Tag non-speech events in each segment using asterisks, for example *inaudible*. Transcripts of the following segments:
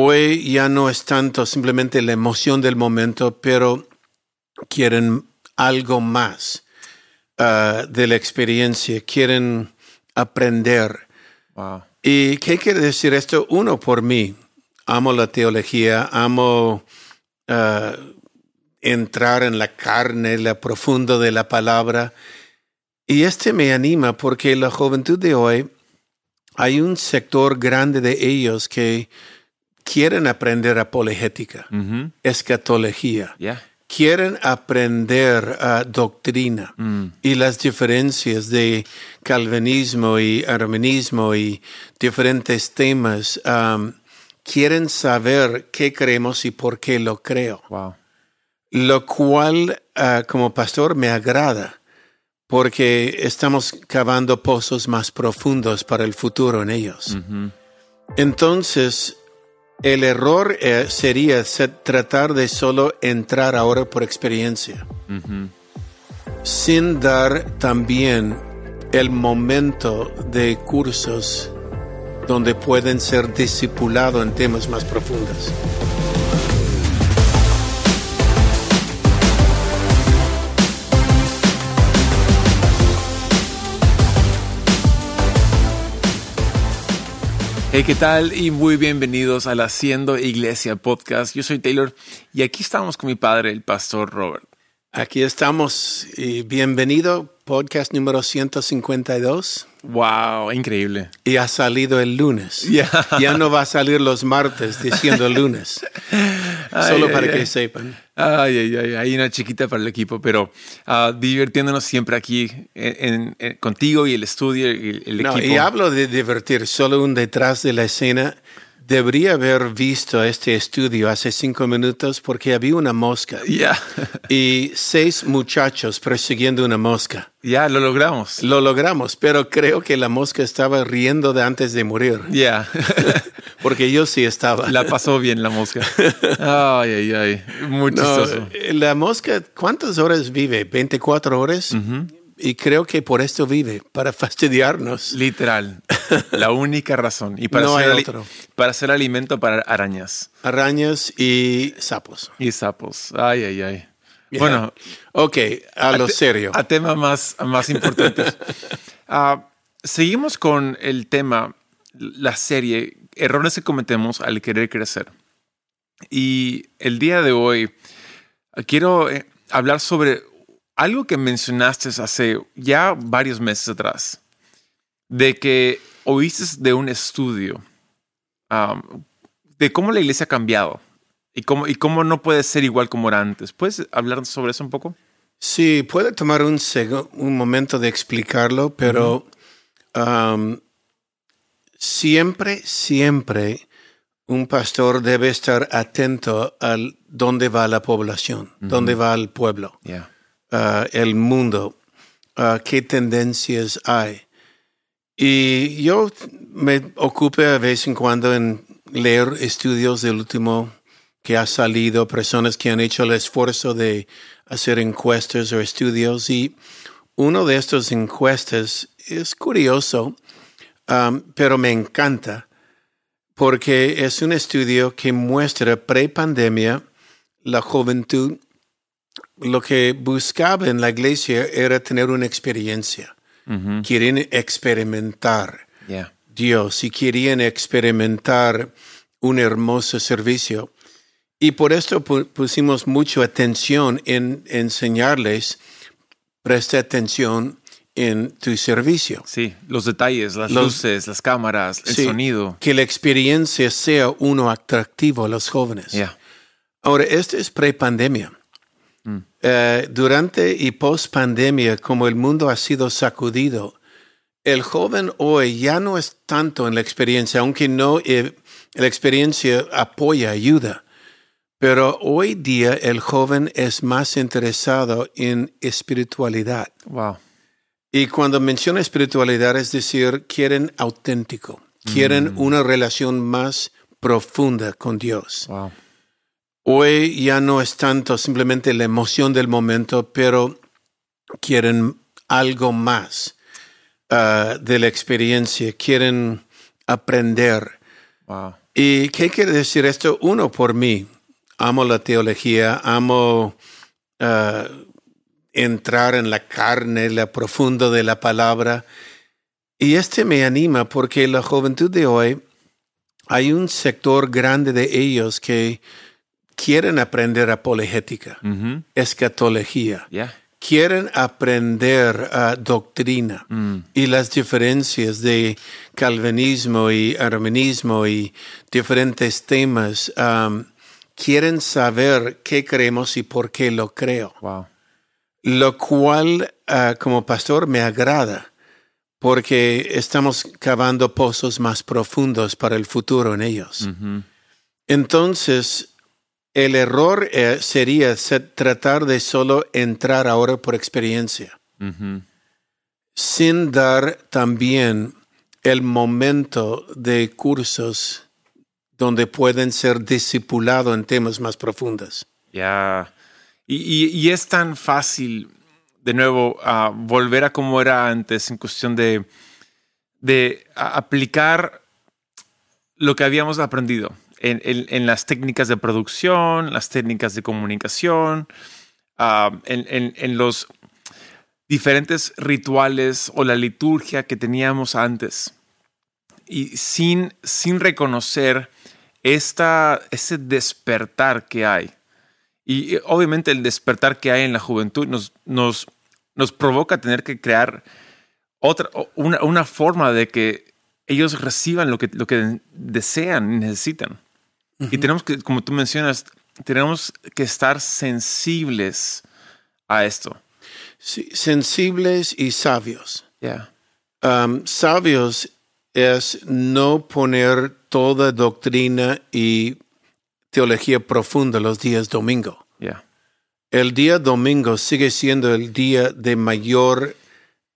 Hoy ya no es tanto simplemente la emoción del momento, pero quieren algo más uh, de la experiencia, quieren aprender. Wow. ¿Y qué quiere decir esto? Uno, por mí. Amo la teología, amo uh, entrar en la carne, la profundo de la palabra. Y este me anima porque la juventud de hoy, hay un sector grande de ellos que quieren aprender apologética, Mhm. escatología, Yeah. quieren aprender ah, doctrina Mm. y las diferencias de calvinismo y armenismo y diferentes temas. am, quieren saber qué creemos y por qué lo creo Wow. lo cual ah, como pastor me agrada porque estamos cavando pozos más profundos para el futuro en ellos. Entonces, el error eh, sería se- tratar de solo entrar ahora por experiencia, sin dar también el momento de cursos donde pueden ser discipulados en temas más profundos. Hey, ¿qué tal? Y muy bienvenidos al Haciendo Iglesia Podcast. Yo soy Taylor y aquí estamos con mi padre, el pastor Robert. Aquí estamos y bienvenido, podcast número 152. Wow, increíble. Y ha salido el lunes. *laughs* Ya. Ya no va a salir los martes diciendo lunes. *laughs* Solo Ay, para ay, que sepan. Ay, ay, ay, hay una chiquita para el equipo, pero ah, divirtiéndonos siempre aquí en, en- en- contigo y el estudio y el, No, equipo. y hablo de divertir, solo un detrás de la escena. Debería haber visto este estudio hace cinco minutos porque había una mosca Ya, *laughs* y seis muchachos persiguiendo una mosca. ya lo logramos. Lo logramos, pero creo que la mosca estaba riendo de antes de morir, Ya, *laughs* *laughs* porque yo sí estaba. la pasó bien la mosca. Ay, ay, ay, muy chistoso. la mosca, ¿cuántas horas vive? ¿24 horas? Y creo que por esto vive, para fastidiarnos. Literal, *laughs* la única razón. Y para, No hacer, hay otro. para hacer alimento para arañas Arañas y sapos. y sapos. Ay, ay, ay. Bueno, Ok, a lo serio. A tema más, más importante. *laughs* Ah, seguimos con el tema, la serie, errores que cometemos al querer crecer. Y el día de hoy quiero eh, hablar sobre algo que mencionaste hace ya varios meses atrás, de que oíste de un estudio ah, de cómo la iglesia ha cambiado y cómo, y cómo no puede ser igual como era antes. ¿Puedes hablar sobre eso un poco? Sí, puede tomar un, un momento de explicarlo, pero um, siempre, siempre un pastor debe estar atento al dónde va la población, dónde va el pueblo. Ya. uh, el mundo, uh, qué tendencias hay. Y yo me ocupo a vez en cuando en leer estudios del último que ha salido, personas que han hecho el esfuerzo de hacer encuestas o estudios. Y uno de estos encuestas es curioso, um, pero me encanta porque es un estudio que muestra pre-pandemia la juventud lo que buscaba en la iglesia era tener una experiencia. Ujú. Quieren experimentar Ya. Dios y querían experimentar un hermoso servicio. Y por esto pu- pusimos mucha atención en enseñarles, presta atención en tu servicio. Sí, los detalles, las Los- luces, las cámaras, el Sí, sonido. Que la experiencia sea uno atractivo a los jóvenes. Ya. Ahora, esto es pre-pandemia. Mm. Eh, durante y post-pandemia, como el mundo ha sido sacudido, el joven hoy ya no es tanto en la experiencia, aunque no eh, la experiencia apoya, ayuda. Pero hoy día el joven es más interesado en espiritualidad. Wow. Y cuando menciona espiritualidad, es decir, quieren auténtico, quieren una relación más profunda con Dios. Wow. Hoy ya no es tanto simplemente la emoción del momento, pero quieren algo más ah, de la experiencia, quieren aprender. Wow. ¿Y qué quiere decir esto? Uno, por mí. Amo la teología, amo uh, entrar en la carne, la profundo de la palabra. Y este me anima porque la juventud de hoy, hay un sector grande de ellos que quieren aprender apologética, Ujú. escatología, Yeah. quieren aprender ah, doctrina Mm. y las diferencias de calvinismo y arminianismo y diferentes temas. am, quieren saber qué creemos y por qué lo creo. Wow. Lo cual, ah, como pastor, me agrada porque estamos cavando pozos más profundos para el futuro en ellos. Entonces, el error eh, sería se- tratar de solo entrar ahora por experiencia, sin dar también el momento de cursos donde pueden ser discipulados en temas más profundos. Ya. Y, y- y es tan fácil, de nuevo, volver a como era antes en cuestión de, de aplicar lo que habíamos aprendido en, las técnicas de producción, las técnicas de comunicación, ah, en, los diferentes rituales o la liturgia que teníamos antes. Y sin, sin reconocer esta, ese despertar que hay. Y obviamente el despertar que hay en la juventud nos, nos, nos provoca tener que crear otra, una, una forma de que ellos reciban lo que, lo que desean y necesitan. Y tenemos que, como tú mencionas, tenemos que estar sensibles a esto. Sí, sensibles y sabios. Ya. Um, sabios es no poner toda doctrina y teología profunda los días domingo. Ya. El día domingo sigue siendo el día de mayor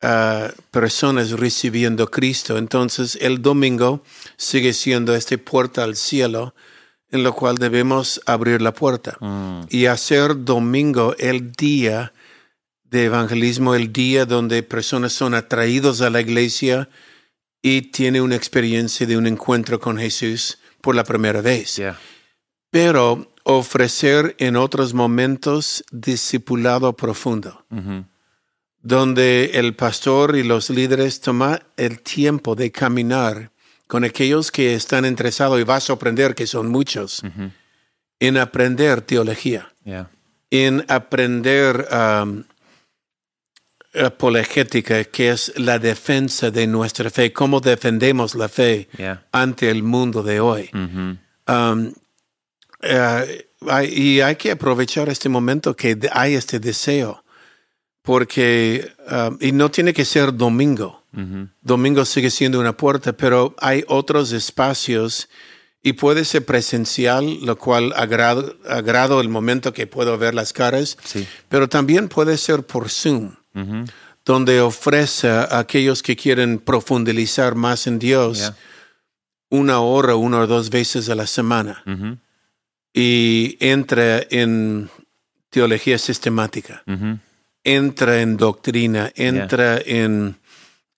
ah, personas recibiendo Cristo. Entonces el domingo sigue siendo este puerta al cielo en lo cual debemos abrir la puerta Mm. y hacer domingo el día de evangelismo, el día donde personas son atraídos a la iglesia y tienen una experiencia de un encuentro con Jesús por la primera vez. Pero ofrecer en otros momentos discipulado profundo, Ujú. donde el pastor y los líderes toman el tiempo de caminar con aquellos que están interesados, y vas a aprender que son muchos, en aprender teología. En aprender um, apologética, que es la defensa de nuestra fe, cómo defendemos la fe ante el mundo de hoy. Um, eh, hay- y hay que aprovechar este momento que hay este deseo, porque, um, y no tiene que ser domingo. Domingo sigue siendo una puerta, pero hay otros espacios y puede ser presencial, lo cual agrado, agrado el momento que puedo ver las caras, Sí. pero también puede ser por Zoom, donde ofrece a aquellos que quieren profundizar más en Dios una hora, una o dos veces a la semana y entra en teología sistemática, entra en doctrina, entra en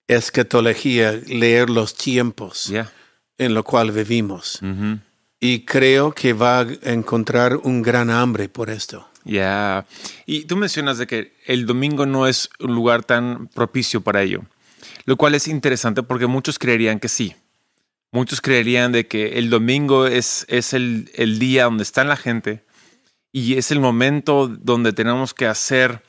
escatología, leer los tiempos en lo cual vivimos. Ujú. Y creo que va a encontrar un gran hambre por esto. Ya. Y tú mencionas de que el domingo no es un lugar tan propicio para ello, lo cual es interesante porque muchos creerían que sí. Muchos creerían de que el domingo es, es el, el día donde está la gente y es el momento donde tenemos que hacer,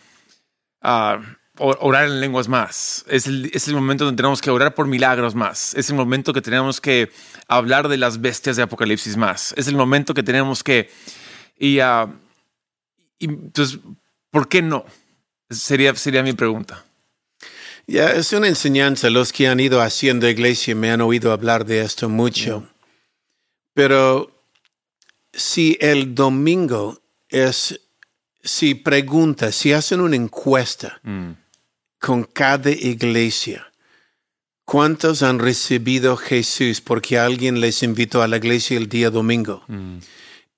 o- orar en lenguas más. Es el, es el momento donde tenemos que orar por milagros más. Es el momento que tenemos que hablar de las bestias de Apocalipsis más. Es el momento que tenemos que... Y, y entonces, ¿por qué no? Sería, sería mi pregunta. Ya es una enseñanza. Los que han ido haciendo iglesia me han oído hablar de esto mucho. Pero si el domingo es, si pregunta, si hacen una encuesta Mm, con cada iglesia, ¿cuántos han recibido Jesús porque alguien les invitó a la iglesia el día domingo? mm,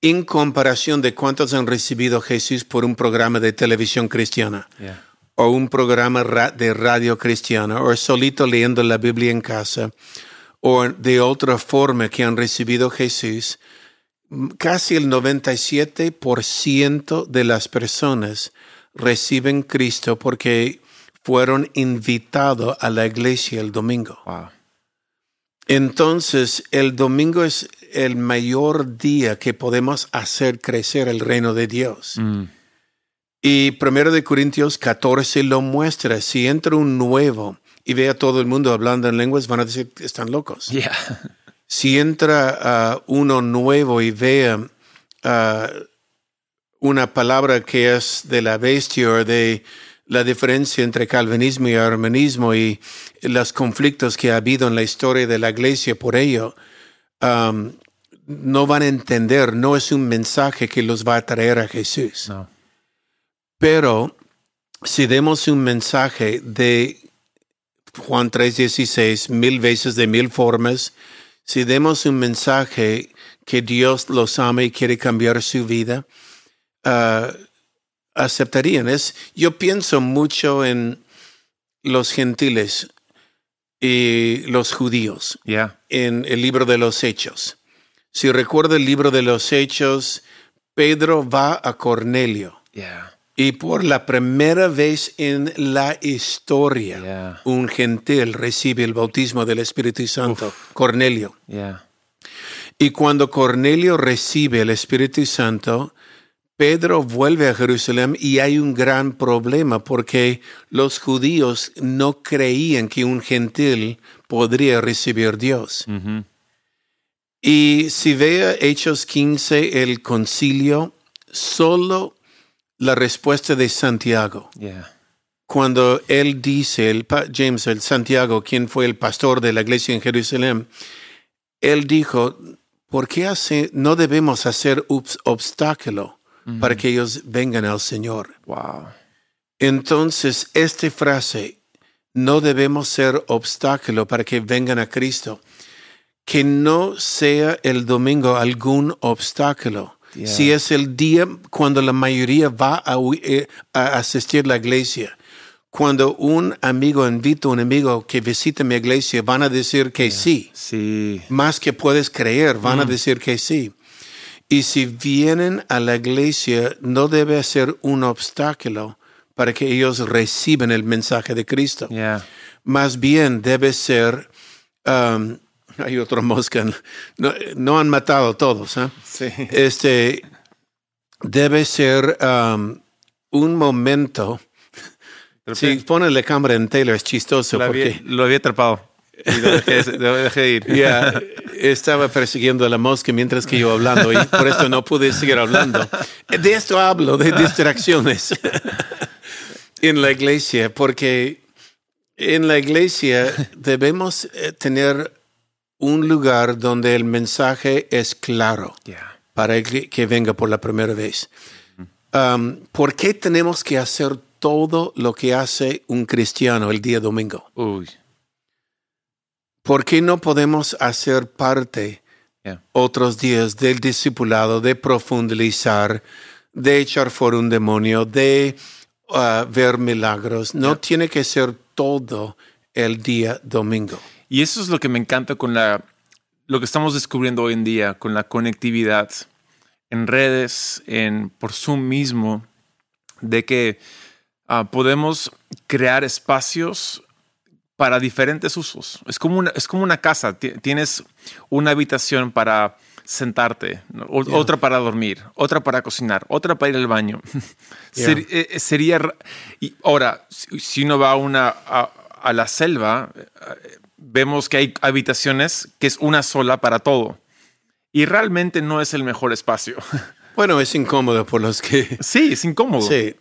En comparación de cuántos han recibido Jesús por un programa de televisión cristiana. yeah. o un programa ra- de radio cristiana, o solito leyendo la Biblia en casa, o de otra forma que han recibido Jesús, casi el 97% de las personas reciben Cristo porque fueron invitados a la iglesia el domingo. Wow. Entonces, el domingo es el mayor día que podemos hacer crecer el reino de Dios. Mm. Y primero de Corintios 14 lo muestra. Si entra un nuevo y ve a todo el mundo hablando en lenguas, van a decir que están locos. Yeah. Si entra ah, uno nuevo y ve ah, una palabra que es de la bestia o de la diferencia entre calvinismo y armanismo y los conflictos que ha habido en la historia de la iglesia por ello, um, no van a entender, no es un mensaje que los va a traer a Jesús. No. Pero si demos un mensaje de Juan 3:16, mil veces de mil formas, si demos un mensaje que Dios los ama y quiere cambiar su vida, ah, aceptarían. Es, yo pienso mucho en los gentiles y los judíos Yeah. en el libro de los Hechos. Si recuerda el libro de los Hechos, Pedro va a Cornelio Yeah. y por la primera vez en la historia, Yeah. un gentil recibe el bautismo del Espíritu Santo, Cornelio. Yeah. Y cuando Cornelio recibe el Espíritu Santo, Pedro vuelve a Jerusalén y hay un gran problema porque los judíos no creían que un gentil podría recibir Dios. Y si vea Hechos 15, el concilio, solo la respuesta de Santiago. Yeah. Cuando él dice, el James, el Santiago, quien fue el pastor de la iglesia en Jerusalén, él dijo, ¿por qué hace, no debemos hacer para que ellos vengan al Señor? Wow. Entonces, esta frase, no debemos ser obstáculo para que vengan a Cristo. Que no sea el domingo algún obstáculo. Yeah. Si es el día cuando la mayoría va a, eh, a asistir a la iglesia, cuando un amigo invita a un amigo que visite mi iglesia, van a decir que sí. Sí. Más que puedes creer, van a decir que sí. Y si vienen a la iglesia, no debe ser un obstáculo para que ellos reciban el mensaje de Cristo. Yeah. Más bien debe ser, um, hay otro mosca, no, no han matado todos, ¿eh? Sí. Este debe ser um, un momento. Si pone la cámara en Taylor es chistoso Lo había, porque lo había atrapado. Y lo dejé, lo dejé de ir. ya estaba persiguiendo a la mosca mientras que yo hablando y por esto no pude seguir hablando. De esto hablo, de distracciones *laughs* en la iglesia, porque en la iglesia debemos eh, tener un lugar donde el mensaje es claro Yeah. para el que, que venga por la primera vez. Um, ¿Por qué tenemos que hacer todo lo que hace un cristiano el día domingo? Uy. ¿Por qué no podemos hacer parte Yeah. otros días del discipulado, de profundizar, de echar fuera un demonio, de uh, ver milagros? No tiene que ser todo el día domingo. Y eso es lo que me encanta con la lo que estamos descubriendo hoy en día con la conectividad en redes, en por Zoom mismo, de que ah, podemos crear espacios para diferentes usos. Es como una, es como una casa. Ti- Tienes una habitación para sentarte, Yeah. otra para dormir, otra para cocinar, otra para ir al baño. *laughs* Yeah. Ser- eh, sería... ra- Y ahora, si uno va a, una, a, a la selva, eh, vemos que hay habitaciones que es una sola para todo. Y realmente no es el mejor espacio. *laughs* Bueno, es incómodo por los que... sí, es incómodo. Sí,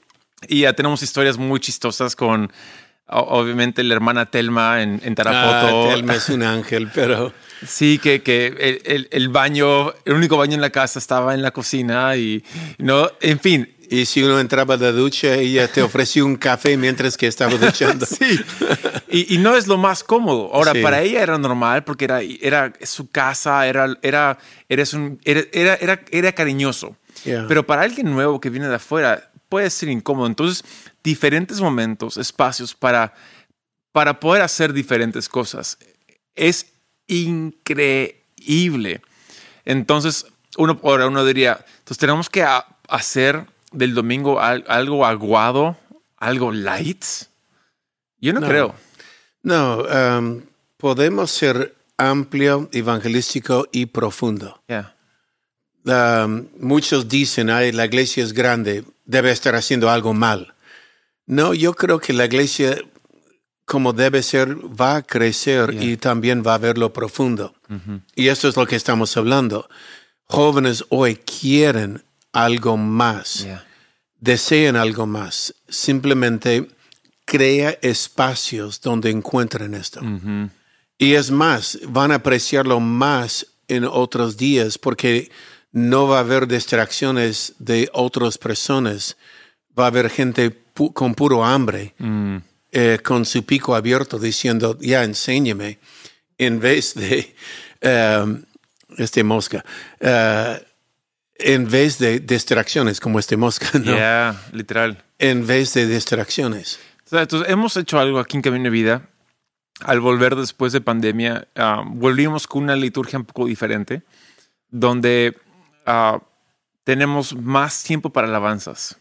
Y ya tenemos historias muy chistosas con, obviamente, la hermana Telma en, en Tarapoto. ah, Telma es un ángel, pero... *laughs* Sí, que, que el, el- el baño, el único baño en la casa estaba en la cocina y no, en fin. Y si uno entraba a la ducha, ella te ofreció un café mientras que estaba *laughs* duchando. Sí. Y, y no es lo más cómodo. Ahora, Sí. para ella era normal porque era, era su casa, era, era, eres un, era, era, era, era cariñoso. Yeah. Pero para alguien nuevo que viene de afuera puede ser incómodo. Entonces, diferentes momentos, espacios para, para poder hacer diferentes cosas. Es increíble. Entonces, uno, ahora uno diría, entonces tenemos que hacer del domingo algo aguado, algo light. Yo no, creo. No, um, podemos ser amplio, evangelístico y profundo. Um, muchos dicen, Ay, la iglesia es grande, debe estar haciendo algo mal. No, yo creo que la iglesia, como debe ser, va a crecer y también va a ver lo profundo. Y esto es lo que estamos hablando. Jóvenes hoy quieren algo más, desean algo más. Simplemente crea espacios donde encuentren esto. Y es más, van a apreciarlo más en otros días porque no va a haber distracciones de otras personas. Va a haber gente con puro hambre, mm. eh, con su pico abierto, diciendo, ya, enséñame, en vez de, um, este mosca, uh, en vez de distracciones como este mosca, ¿no? Ya, literal. En vez de distracciones. Entonces, hemos hecho algo aquí en Camino de Vida al volver después de pandemia, ah, volvimos con una liturgia un poco diferente, donde ah, tenemos más tiempo para alabanzas.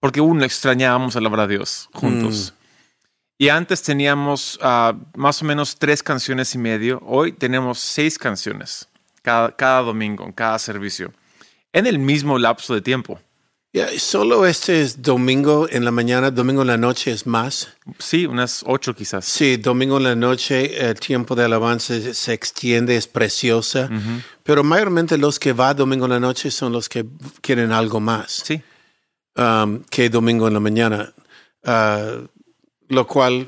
Porque uno extrañábamos alabar a Dios juntos. Mm. Y antes teníamos ah, más o menos tres canciones y medio. Hoy tenemos seis canciones cada, cada domingo, cada servicio, en el mismo lapso de tiempo solo este es domingo en la mañana, domingo en la noche es más. Sí, unas ocho quizás. Sí, domingo en la noche el tiempo de alabanza se extiende, es preciosa, pero mayormente los que van domingo en la noche son los que quieren algo más. Sí. Um, que domingo en la mañana, uh, lo cual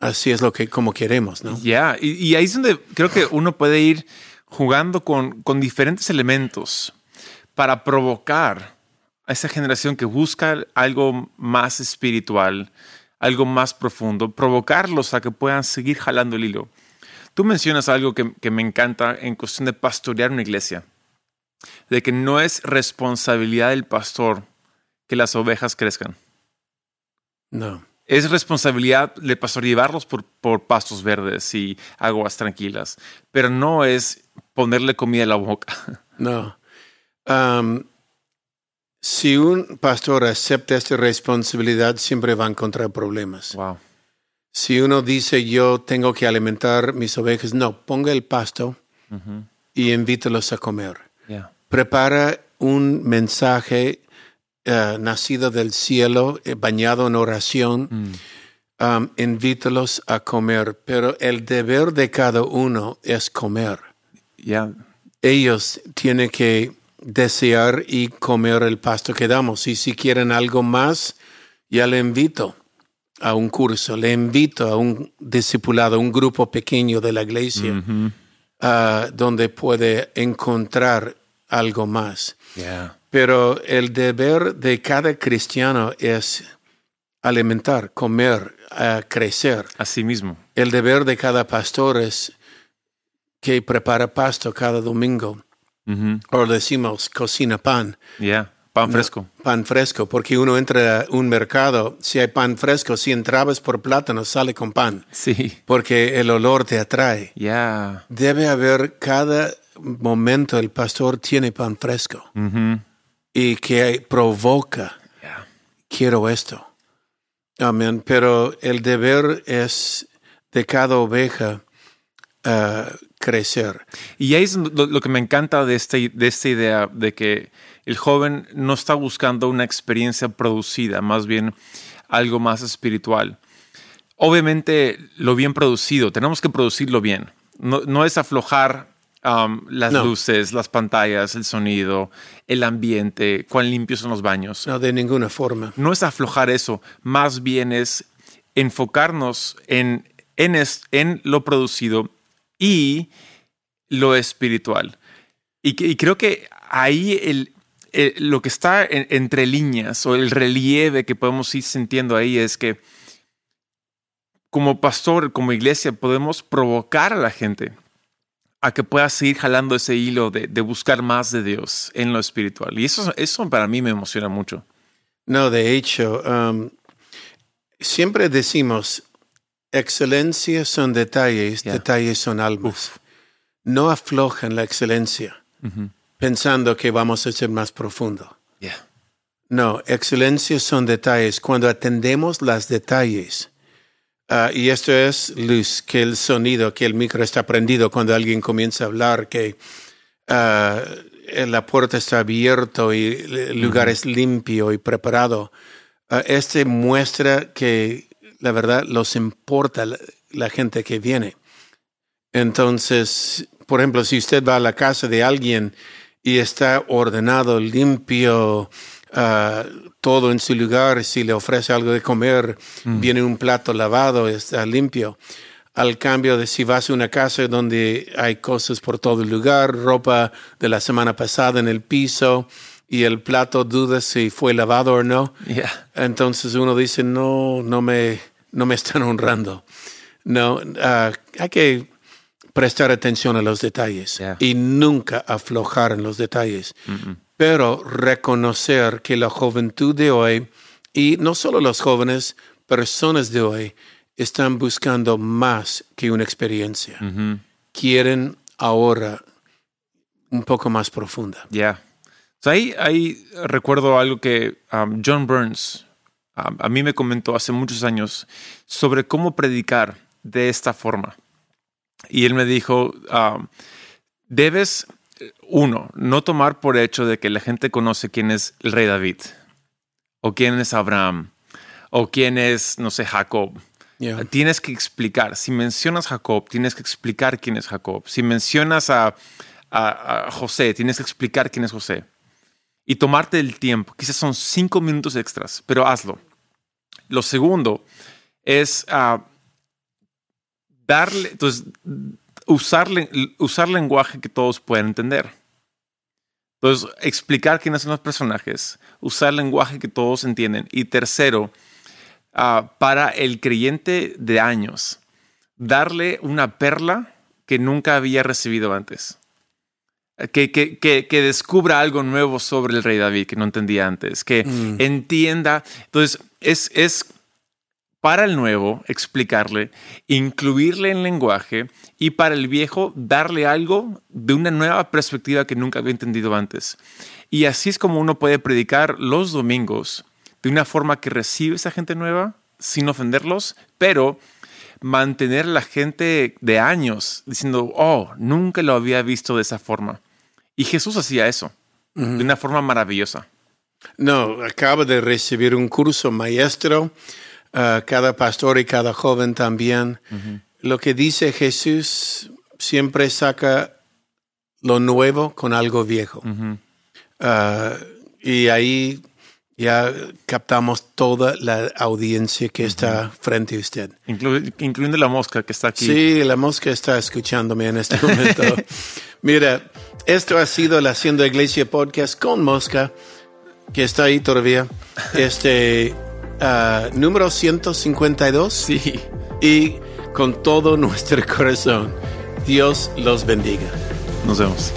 así es lo que como queremos, ¿no? Ya, y, ahí es donde creo que uno puede ir jugando con, con diferentes elementos para provocar a esa generación que busca algo más espiritual, algo más profundo, provocarlos a que puedan seguir jalando el hilo. Tú mencionas algo que, me encanta en cuestión de pastorear una iglesia, de que no es responsabilidad del pastor que las ovejas crezcan. No. Es responsabilidad del pastor llevarlos por, por pastos verdes y aguas tranquilas, pero no es ponerle comida en la boca. *laughs* No. Um, si un pastor acepta esta responsabilidad, siempre va a encontrar problemas. Wow. Si uno dice yo tengo que alimentar mis ovejas, no, ponga el pasto y invítalos a comer. Prepara un mensaje eh, nacido del cielo, eh, bañado en oración. Mm. Um, invítalos a comer, pero el deber de cada uno es comer. Ellos tienen que desear y comer el pasto que damos. Y si quieren algo más, ya le invito a un curso, le invito a un discipulado, un grupo pequeño de la iglesia, ah, donde puede encontrar algo más. Pero el deber de cada cristiano es alimentar, comer, uh, crecer. Así mismo. El deber de cada pastor es que prepara pasto cada domingo o decimos cocina pan. Ya, pan fresco. pan fresco, porque uno entra a un mercado, si hay pan fresco, si entrabas por plátano, sale con pan. Sí. Porque el olor te atrae. Ya. Debe haber cada momento el pastor tiene pan fresco. Y que provoca. Quiero esto. Amén. Pero el deber es de cada oveja uh, crecer. Y ahí es lo, que me encanta de, este, de esta idea de que el joven no está buscando una experiencia producida, más bien algo más espiritual. Obviamente lo bien producido, tenemos que producirlo bien. No, es aflojar um, las luces, las pantallas, el sonido, el ambiente, cuán limpios son los baños. No, de ninguna forma. No es aflojar eso, más bien es enfocarnos en, en, en lo producido y lo espiritual. Y, creo que ahí el, lo que está entre líneas o el relieve que podemos ir sintiendo ahí es que como pastor, como iglesia, podemos provocar a la gente a que pueda seguir jalando ese hilo de, buscar más de Dios en lo espiritual. Y eso, eso para mí me emociona mucho. No, de hecho, um, siempre decimos, excelencia son detalles, Yeah. detalles son almas. No aflojan la excelencia pensando que vamos a ser más profundo. Yeah. No, excelencia son detalles. Cuando atendemos los detalles, ah, y esto es luz, que el sonido, que el micro está prendido cuando alguien comienza a hablar, que ah, eh, la puerta está abierta y el lugar es limpio y preparado. Ah, este muestra que la verdad los importa la, la gente que viene. Entonces, por ejemplo, si usted va a la casa de alguien y está ordenado, limpio, ah, todo en su lugar, si le ofrece algo de comer, viene un plato lavado, está limpio. Al cambio de si vas a una casa donde hay cosas por todo el lugar, ropa de la semana pasada en el piso y el plato duda si fue lavado o no, Yeah. entonces uno dice, no, no me, no me están honrando. No, ah, hay que prestar atención a los detalles Yeah. y nunca aflojar en los detalles. Pero reconocer que la juventud de hoy, y no solo los jóvenes, personas de hoy, están buscando más que una experiencia. Quieren ahora un poco más profunda. Ya. So, ahí, ahí recuerdo algo que um, John Burns um, a mí me comentó hace muchos años sobre cómo predicar de esta forma. Y él me dijo, um, debes, uno, no tomar por hecho de que la gente conoce quién es el rey David, o quién es Abraham, o quién es, no sé, Jacob. Yeah. Tienes que explicar. Si mencionas Jacob, tienes que explicar quién es Jacob. Si mencionas a, a- a José, tienes que explicar quién es José. Y tomarte el tiempo. Quizás son cinco minutos extras, pero hazlo. Lo segundo es ah, darle, entonces, usar, usar lenguaje que todos puedan entender. Entonces, explicar quiénes son los personajes, usar lenguaje que todos entienden. Y tercero, ah, para el creyente de años, darle una perla que nunca había recibido antes. Que, que, que, que descubra algo nuevo sobre el rey David que no entendía antes, que entienda. Entonces, es, es para el nuevo explicarle, incluirle en lenguaje y para el viejo darle algo de una nueva perspectiva que nunca había entendido antes. Y así es como uno puede predicar los domingos de una forma que recibe esa gente nueva sin ofenderlos, pero mantener a la gente de años diciendo, oh, nunca lo había visto de esa forma. Y Jesús hacía eso de una forma maravillosa. No, acaba de recibir un curso maestro, ah, cada pastor y cada joven también. Lo que dice Jesús siempre saca lo nuevo con algo viejo. Ah, y ahí ya captamos toda la audiencia que está frente a usted. Inclu- incluyendo la mosca que está aquí. Sí, la mosca está escuchándome en este momento. *laughs* Mira, esto ha sido el Haciendo Iglesia Podcast con Mosca, que está ahí todavía. Este, ah, número 152. Sí. Y con todo nuestro corazón, Dios los bendiga. Nos vemos.